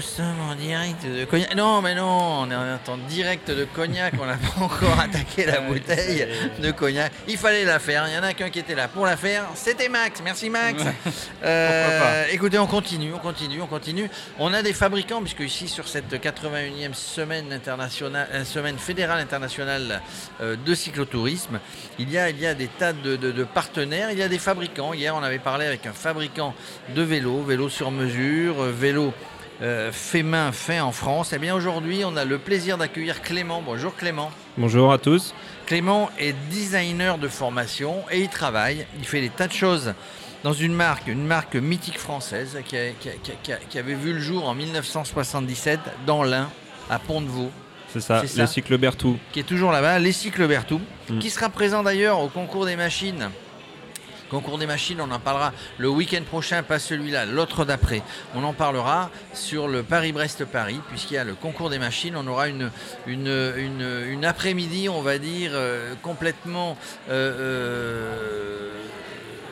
Nous sommes en direct de Cognac. Non, mais non, on est en direct de Cognac. On n'a pas encore attaqué la bouteille de Cognac. Il fallait la faire. Il y en a qu'un qui était là pour la faire. C'était Max. Merci, Max. Euh, écoutez, on continue, on continue, on continue. On a des fabricants, puisque ici, sur cette 81e semaine, internationale, euh, semaine fédérale internationale euh, de cyclotourisme, il y, a, il y a des tas de, de- de partenaires. Il y a des fabricants. Hier, on avait parlé avec un fabricant de vélos, vélos sur mesure, vélos euh, fait main, fait en France. Eh bien, aujourd'hui, on a le plaisir d'accueillir Clément. Bonjour Clément. Bonjour à tous. Clément est designer de formation et il travaille. Il fait des tas de choses dans une marque, une marque mythique française qui, a- qui a- qui a- qui a- qui avait vu le jour en 1977 dans l'Ain, à Pont-de-Vaux, C'est ça, C'est ça. les cycles Berthoud. qui est toujours là-bas, les cycles Berthoud, Mm. qui sera présent d'ailleurs au concours des machines? Concours des machines, on en parlera le week-end prochain, pas celui-là, l'autre d'après. On en parlera sur le Paris-Brest-Paris, puisqu'il y a le concours des machines. On aura une, une, une, une après-midi, on va dire, euh, complètement euh, euh,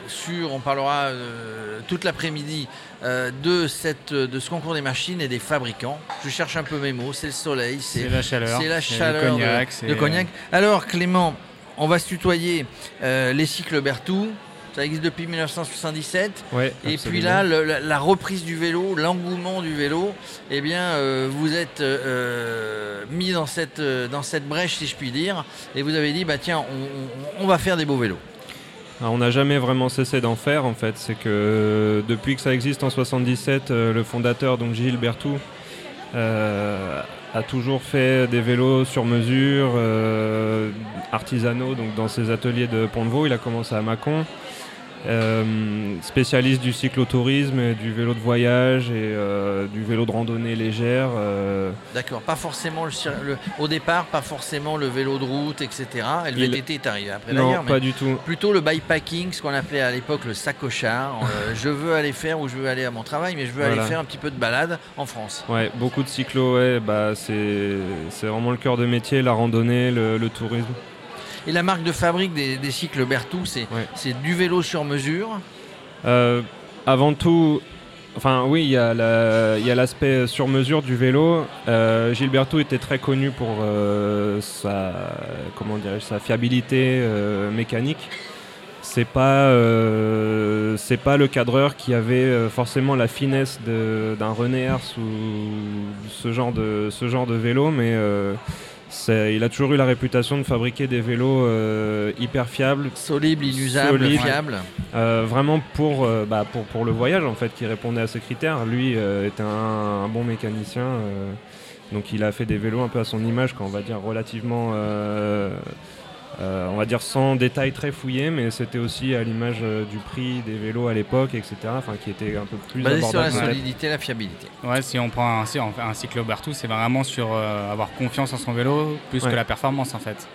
sur, on parlera euh, toute l'après-midi euh, de, cette, de ce concours des machines et des fabricants. Je cherche un peu mes mots, c'est le soleil, c'est la chaleur. c'est la c'est le chaleur de- cognac, de, c'est- cognac. Alors Clément, on va se tutoyer euh, les cycles Berthoud. Ça existe depuis 1977. Ouais, Et puis là, le- la, la reprise du vélo, l'engouement du vélo, eh bien, euh, vous êtes euh, mis dans cette, euh, dans cette brèche, si je puis dire, et vous avez dit, bah tiens, on, on- on va faire des beaux vélos. Alors, on n'a jamais vraiment cessé d'en faire en fait. C'est que depuis que ça existe en 77, euh, le fondateur, donc Gilles Berthoud, euh, a toujours fait des vélos sur mesure, euh, artisanaux, donc dans ses ateliers de Pont-de-Vaux. Il a commencé à Mâcon. Euh, spécialiste du cyclotourisme, et du vélo de voyage et euh, du vélo de randonnée légère. euh, D'accord, pas forcément le, au départ, pas forcément le vélo de route, etc. Et le Il- VTT est arrivé après non, d'ailleurs. mais- pas du tout. Plutôt le bikepacking, ce qu'on appelait à l'époque le sacochard. Je veux aller faire où je veux aller à mon travail, mais je veux aller faire un petit peu de balade en France. Ouais, beaucoup de cyclo, ouais, bah c'est c'est vraiment le cœur de métier, la randonnée, le, le tourisme. Et la marque de fabrique des, des cycles Berthoud, c'est Ouais. du vélo sur mesure. Euh, avant tout, enfin oui, il y a la- l'aspect sur mesure du vélo. Euh, Gilberto était très connu pour euh, sa, comment sa fiabilité euh, mécanique. C'est pas, c'est pas le cadreur qui avait forcément la finesse d'un René Hers ou ce genre de, ce genre de vélo, mais il a toujours eu la réputation de fabriquer des vélos euh, hyper fiables, Solible, inusable, Solide. fiable. euh, vraiment pour, euh, bah, pour, pour le voyage en fait qui répondait à ces critères. Lui euh, était un, un bon mécanicien, euh, donc il a fait des vélos un peu à son image, quand on va dire relativement, on va dire sans détails très fouillés, mais c'était aussi à l'image euh, du prix des vélos à l'époque, etc. Enfin qui était un peu plus Basé sur la solidité, la fiabilité. Ouais, si on prend un, si on fait un cyclo Berthoud, c'est vraiment sur euh, avoir confiance en son vélo plus Ouais. que la performance en fait.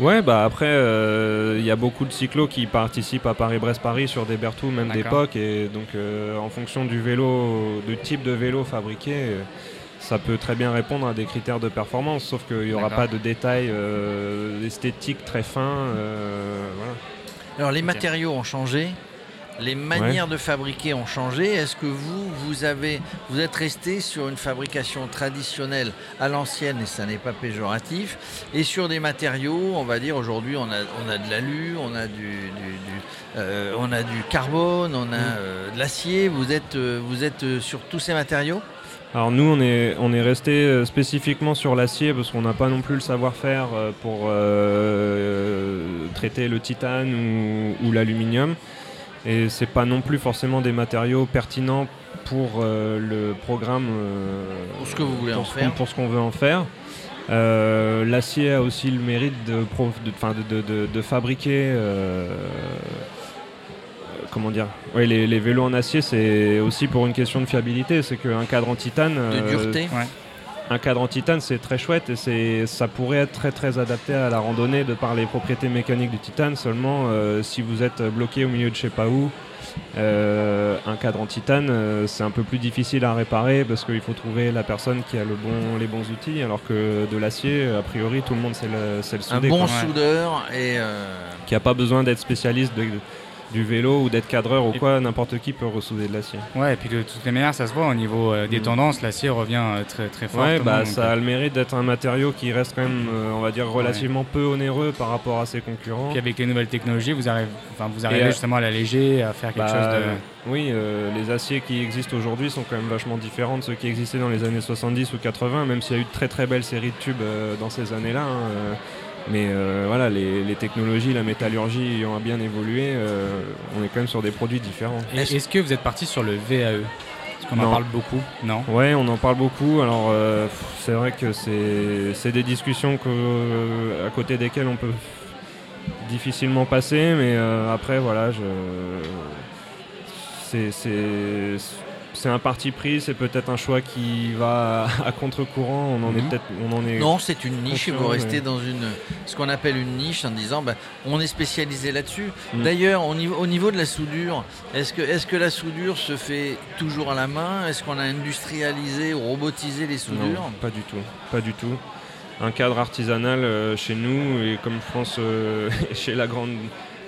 Ouais, bah après, euh, il y a beaucoup de cyclos qui participent à Paris-Brest-Paris sur des Berthoud, même d'époque, et donc euh, en fonction du vélo, du type de vélo fabriqué, euh, ça peut très bien répondre à des critères de performance, sauf qu'il n'y aura pas de détails euh, esthétiques très fins. euh, voilà. Alors les matériaux ont changé, les manières de fabriquer ont changé. Est-ce que vous, vous avez, vous êtes resté sur une fabrication traditionnelle à l'ancienne et ça n'est pas péjoratif, et sur des matériaux, on va dire aujourd'hui, on a, on a de l'alu, on a du, du- du, euh, on a du carbone, on a euh, de l'acier. Vous êtes, euh, vous êtes sur tous ces matériaux? Alors nous, on est, on est resté euh, spécifiquement sur l'acier parce qu'on n'a pas non plus le savoir-faire euh, pour euh, traiter le titane ou, ou l'aluminium. Et c'est pas non plus forcément des matériaux pertinents pour euh, le programme. euh, Pour ce que vous voulez en faire. qu'on- Pour ce qu'on veut en faire. L'acier a aussi le mérite de fabriquer. Comment dire ouais, les, les vélos en acier, c'est aussi pour une question de fiabilité. C'est qu'un cadre en titane. De euh, dureté un cadre en titane, c'est très chouette et c'est, ça pourrait être très très adapté à la randonnée de par les propriétés mécaniques du titane. Seulement, euh, si vous êtes bloqué au milieu de je sais pas où, euh, un cadre en titane, euh, c'est un peu plus difficile à réparer parce qu'il faut trouver la personne qui a le bon, les bons outils, alors que de l'acier, a priori, tout le monde sait le, sait le Un souder. bon quoi. soudeur et euh, Qui a pas besoin d'être spécialiste de- du vélo ou d'être cadreur ou quoi, n'importe qui peut ressouder de l'acier. Ouais, et puis de toutes les manières, ça se voit au niveau euh, des Mm. tendances, l'acier revient euh, très très fort. Ouais, bah ça a le mérite d'être un matériau qui reste quand même, euh, on va dire, relativement peu onéreux par rapport à ses concurrents. Puis avec les nouvelles technologies, vous arrivez, enfin, vous arrivez justement à l'alléger, à faire quelque Bah, chose de. Oui, les aciers qui existent aujourd'hui sont quand même vachement différents de ceux qui existaient dans les années 70 ou 80, même s'il y a eu de très très belles séries de tubes dans ces années-là. hein, mais euh, voilà, les, les technologies, la métallurgie ayant bien évolué, euh, on est quand même sur des produits différents. Est-ce que vous êtes parti sur le VAE Parce qu'on en parle beaucoup, non? Ouais, on en parle beaucoup. Alors, euh, c'est vrai que c'est des discussions que, à côté desquelles on peut difficilement passer, mais après, voilà, je c'est- c'est un parti pris, c'est peut-être un choix qui va à, à contre-courant. On en est peut-être, on en est. non, c'est une niche et vous conscient, restez mais- dans une ce qu'on appelle une niche en disant bah, on est spécialisé là-dessus. Mm. D'ailleurs, au niveau, au niveau de la soudure, est-ce que, est que la soudure se fait toujours à la main? Est-ce qu'on a industrialisé ou robotisé les soudures? Non, pas du tout, pas du tout. Un cadre artisanal euh, chez nous et comme je pense euh, chez la grande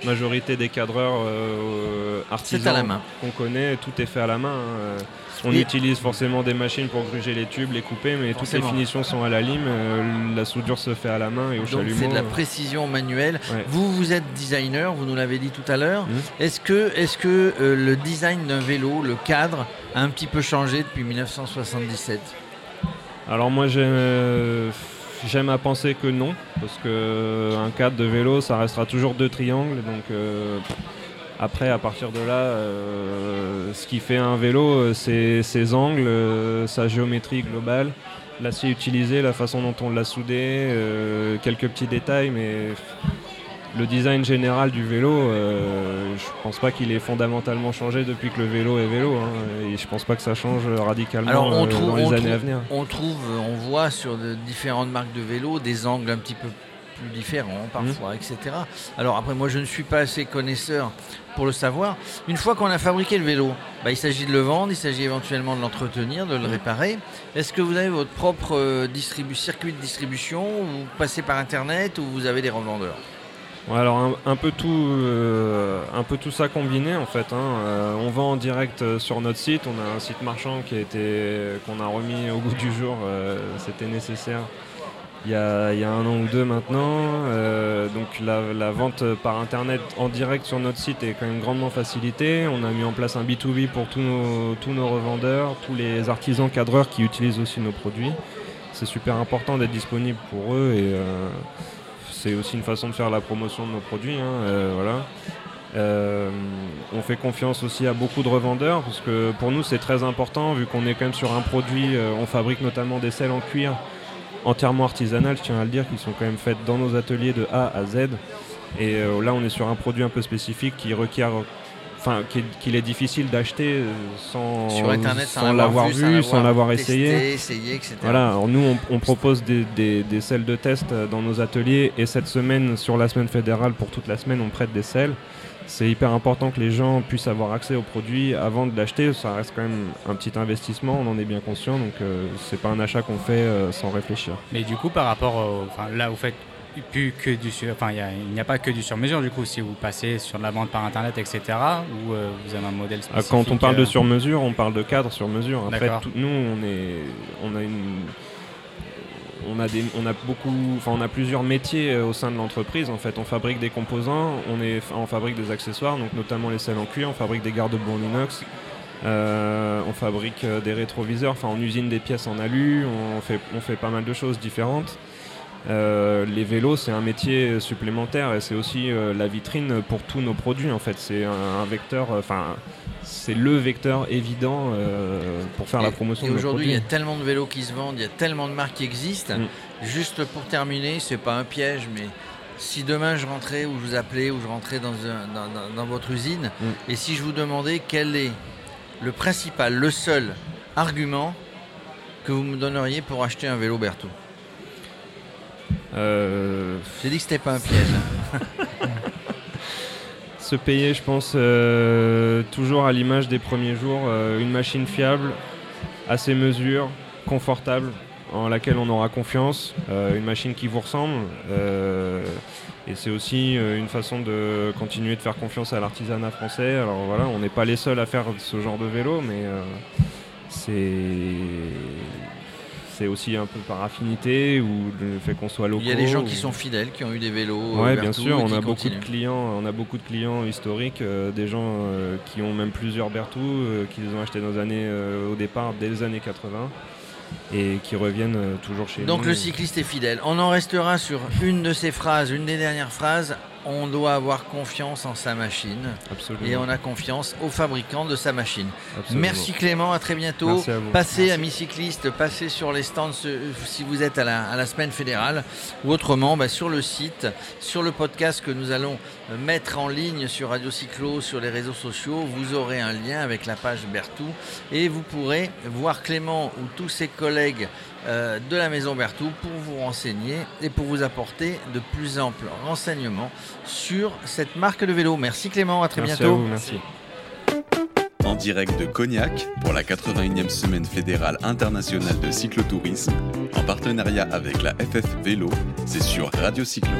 majorité des cadreurs euh, artisans qu'on connaît, tout est fait à la main. hein. On Et- utilise forcément des machines pour gruger les tubes, les couper, mais toutes les finitions sont à la lime. euh, la soudure se fait à la main et au Donc chalumeau. c'est de la précision manuelle. Ouais. Vous, vous êtes designer, vous nous l'avez dit tout à l'heure. Mhm. Est-ce que, est que euh, le design d'un vélo, le cadre, a un petit peu changé depuis 1977 Alors moi j'aime euh, j'aime à penser que non, parce que euh, un cadre de vélo ça restera toujours deux triangles, donc euh, après à partir de là, euh, ce qui fait un vélo c'est ses angles, sa géométrie globale, l'acier utilisé, la façon dont on l'a soudé, quelques petits détails, mais le design général du vélo, je pense pas qu'il ait fondamentalement changé depuis que le vélo est vélo, hein, et je pense pas que ça change radicalement Alors on euh, trouve, dans les on années trouve- à venir. on trouve, on voit sur de différentes marques de vélos des angles un petit peu plus différents parfois, etc. Alors après, moi je ne suis pas assez connaisseur pour le savoir. Une fois qu'on a fabriqué le vélo, bah, il s'agit de le vendre, il s'agit éventuellement de l'entretenir, de le réparer. Est-ce que vous avez votre propre euh, distribu- circuit de distribution ou vous passez par Internet ou vous avez des revendeurs? Alors un, peu tout, euh, un peu tout ça combiné en fait. hein. Euh, on vend en direct euh, sur notre site. On a un site marchand qui a été, qu'on a remis au goût du jour. C'était nécessaire. Il y, a, il y a un an ou deux maintenant. Donc la, vente par internet en direct sur notre site est quand même grandement facilitée. On a mis en place un B2B pour tous nos, tous nos revendeurs, tous les artisans cadreurs qui utilisent aussi nos produits. C'est super important d'être disponible pour eux et c'est aussi une façon de faire la promotion de nos produits. hein, euh. Euh, on fait confiance aussi à beaucoup de revendeurs parce que pour nous c'est très important vu qu'on est quand même sur un produit, euh, on fabrique notamment des selles en cuir entièrement artisanales, je tiens à le dire, qui sont quand même faites dans nos ateliers de A à Z. Et là on est sur un produit un peu spécifique qui requiert, enfin qu'il est difficile d'acheter euh, sans, sur Internet sans, sans l'avoir vu, sans l'avoir testé, essayé. essayé, etc. Voilà, alors nous on, on propose des, des, des selles de test euh, dans nos ateliers et cette semaine, sur la semaine fédérale, pour toute la semaine, on prête des selles. C'est hyper important que les gens puissent avoir accès aux produits avant de l'acheter. Ça reste quand même un petit investissement, on en est bien conscient, donc euh, c'est pas un achat qu'on fait euh, sans réfléchir. Mais du coup, par rapport au, là, vous faites plus que du sur, enfin, il a- n'y a, pas que du sur-mesure du coup. Si vous passez sur de la vente par internet, etc., ou euh, vous avez un modèle Ah, spécifique. Quand on parle de euh, sur-mesure, on parle de cadre sur-mesure. Après, D'accord. tout- nous, on est, on a une, on a des, on a beaucoup, enfin, on a plusieurs métiers euh, au sein de l'entreprise. En fait, on fabrique des composants, on est, on fabrique des accessoires, donc notamment les selles en cuir, on fabrique des garde-boue en inox. euh, on fabrique des rétroviseurs, enfin on usine des pièces en alu, on fait, on fait pas mal de choses différentes. Euh, les vélos, c'est un métier supplémentaire et c'est aussi euh, la vitrine pour tous nos produits. En fait, c'est un, un vecteur, euh, enfin, c'est le vecteur évident pour faire la promotion Et aujourd'hui, il y a tellement de vélos qui se vendent, il y a tellement de marques qui existent. Mm. Juste pour terminer, c'est pas un piège, mais si demain je rentrais ou je vous appelais ou je rentrais dans, un- dans- dans- dans votre usine, Mm. et si je vous demandais quel est le principal, le seul argument que vous me donneriez pour acheter un vélo Berthaud? Euh, J'ai dit que c'était pas un piège. se payer, je pense, euh, toujours à l'image des premiers jours, euh, une machine fiable, à ses mesures, confortable, en laquelle on aura confiance, une machine qui vous ressemble. et c'est aussi une façon de continuer de faire confiance à l'artisanat français. Alors voilà, on n'est pas les seuls à faire ce genre de vélo, mais c'est c'est aussi un peu par affinité ou le fait qu'on soit locaux. Il y a des gens ou- qui sont fidèles, qui ont eu des vélos. Euh, bien Berthaud sûr, on a beaucoup de clients, on a beaucoup de clients historiques, euh, des gens euh, qui ont même plusieurs Berthoud, euh, qui les ont achetés dans les années, au départ dès les années 80 et qui reviennent toujours chez nous. Donc le cycliste est fidèle. On en restera sur une de ces phrases, une des dernières phrases. On doit avoir confiance en sa machine Absolument. et on a confiance au fabricant de sa machine. absolument. Merci Clément, à très bientôt. Merci à vous. Passez, amis cyclistes, passez sur les stands si vous êtes à la, à la semaine fédérale ou autrement bah, sur le site, sur le podcast que nous allons euh, mettre en ligne sur Radio Cyclo, sur les réseaux sociaux. Vous aurez un lien avec la page Berthoud et vous pourrez voir Clément ou tous ses collègues euh, de la maison Berthoud pour vous renseigner et pour vous apporter de plus amples renseignements sur cette marque de vélo. Merci Clément, à très Merci bientôt. à vous, merci. En direct de Cognac pour la 81e semaine fédérale internationale de cyclotourisme, en partenariat avec la FF Vélo, c'est sur Radio Cyclo.